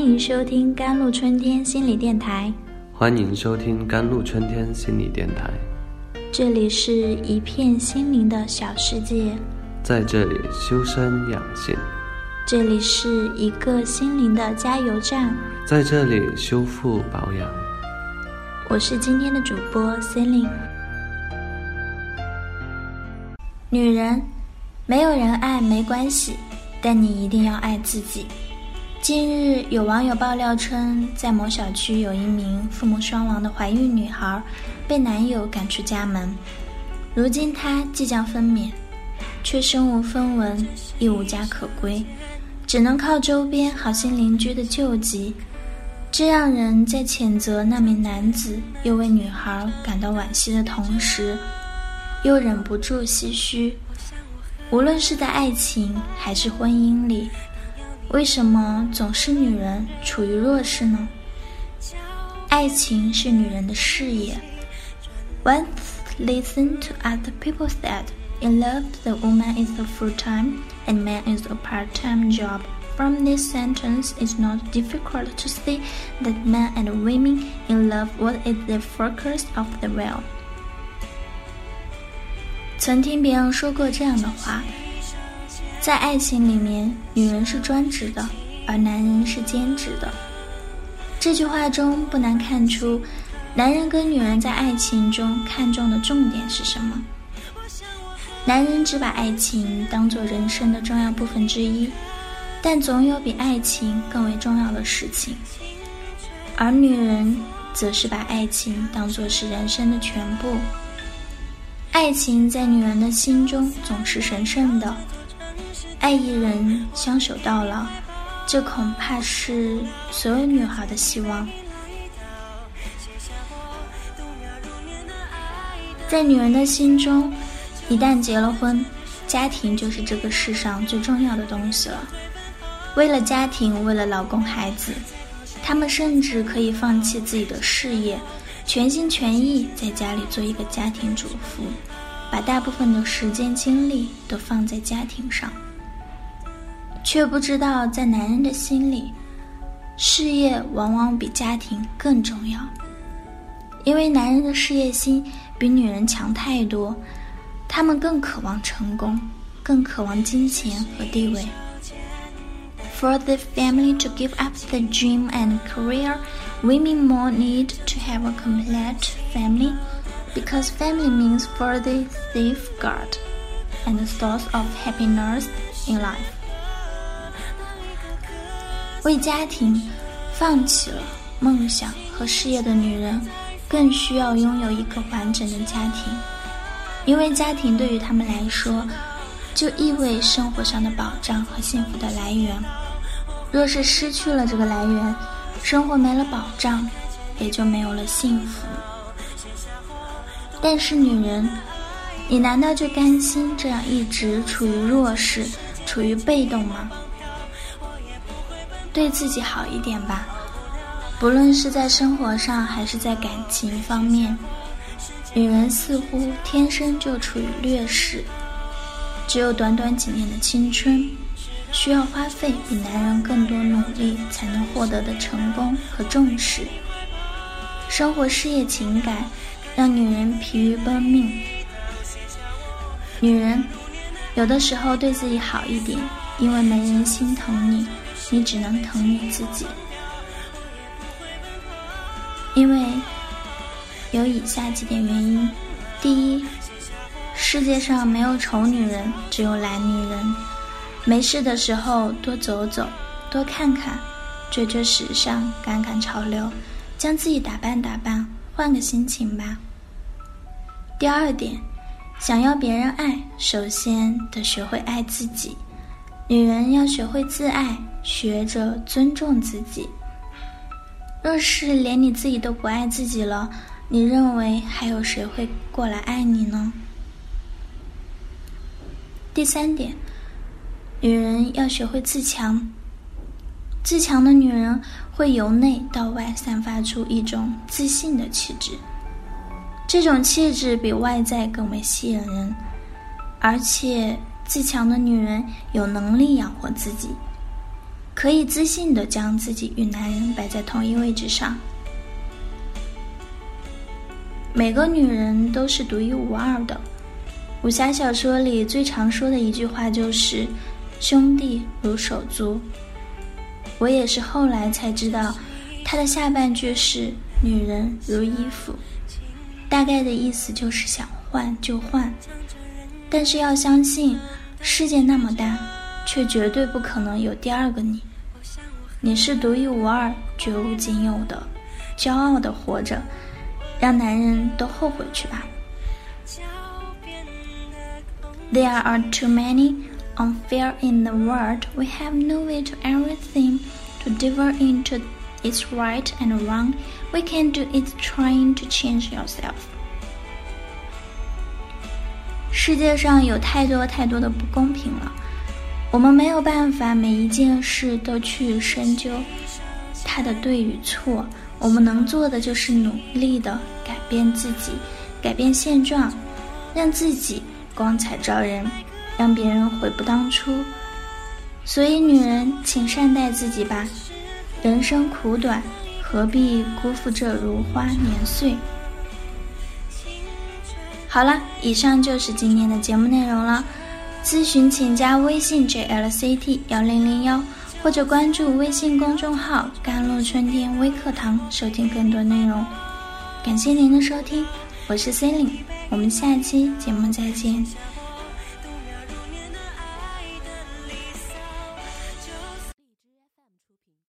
欢迎收听甘露春天心理电台。欢迎收听甘露春天心理电台。这里是一片心灵的小世界，在这里修身养性，这里是一个心灵的加油站，在这里修复保养。我是今天的主播 Celine。女人，没有人爱没关系，但你一定要爱自己。近日，有网友爆料称，在某小区有一名父母双亡的怀孕女孩，被男友赶出家门。如今她即将分娩，却身无分文，亦无家可归，只能靠周边好心邻居的救济。这让人在谴责那名男子，又为女孩感到惋惜的同时，又忍不住唏嘘。无论是在爱情还是婚姻里。为什么总是女人处于弱势呢？爱情是女人的事业。Once listened to other people said, in love the woman is a full-time and man is a part-time job. From this sentence, it's not difficult to see that men and women in love what is the focus of the will. 曾听别人说过这样的话。 在爱情里面，女人是专职的，而男人是兼职的。这句话中不难看出，男人跟女人在爱情中看重的重点是什么。男人只把爱情当做人生的重要部分之一，但总有比爱情更为重要的事情。而女人则是把爱情当做是人生的全部。爱情在女人的心中总是神圣的。爱一人，相守到老，这恐怕是所有女孩的希望。在女人的心中，一旦结了婚，家庭就是这个世上最重要的东西了。为了家庭，为了老公孩子，她们甚至可以放弃自己的事业，全心全意在家里做一个家庭主妇，把大部分的时间精力都放在家庭上。却不知道，在男人的心里，事业往往比家庭更重要。因为男人的事业心比女人强太多，他们更渴望成功，更渴望金钱和地位。For the family to give up the dream and career, women more need to have a complete family, because family means for the safeguard and the source of happiness in life. 为家庭放弃了梦想和事业的女人，更需要拥有一个完整的家庭，因为家庭对于他们来说，就意味生活上的保障和幸福的来源。若是失去了这个来源，生活没了保障，也就没有了幸福。但是女人，你难道就甘心这样一直处于弱势、处于被动吗？对自己好一点吧，不论是在生活上还是在感情方面，女人似乎天生就处于劣势。只有短短几年的青春，需要花费比男人更多努力才能获得的成功和重视。生活、事业、情感，让女人疲于奔命。女人，有的时候对自己好一点，因为没人心疼你。你只能疼你自己，因为有以下几点原因：第一，世界上没有丑女人，只有懒女人。没事的时候多走走，多看看，追追时尚，赶赶潮流，将自己打扮打扮，换个心情吧。第二点，想要别人爱，首先得学会爱自己。女人要学会自爱。学着尊重自己。若是连你自己都不爱自己了，你认为还有谁会过来爱你呢？第三点，女人要学会自强。自强的女人会由内到外散发出一种自信的气质，这种气质比外在更为吸引人，而且自强的女人有能力养活自己。可以自信的将自己与男人摆在同一位置上。每个女人都是独一无二的。武侠小说里最常说的一句话就是“兄弟如手足”。我也是后来才知道，他的下半句是“女人如衣服”，大概的意思就是想换就换。但是要相信，世界那么大，却绝对不可能有第二个你。你是独一无二、绝无仅有的，骄傲的活着，让男人都后悔去吧。There are too many unfair in the world. We have no way to everything to differ into its right and wrong. We can do it, trying to change yourself. 世界上有太多太多的不公平了。我们没有办法每一件事都去深究它的对与错，我们能做的就是努力的改变自己，改变现状，让自己光彩照人，让别人悔不当初。所以，女人，请善待自己吧，人生苦短，何必辜负这如花年岁？好了，以上就是今天的节目内容了。咨询请加微信 jlct 幺零零幺，或者关注微信公众号“甘露春天微课堂”收听更多内容。感谢您的收听，我是 c e l i n e 我们下期节目再见。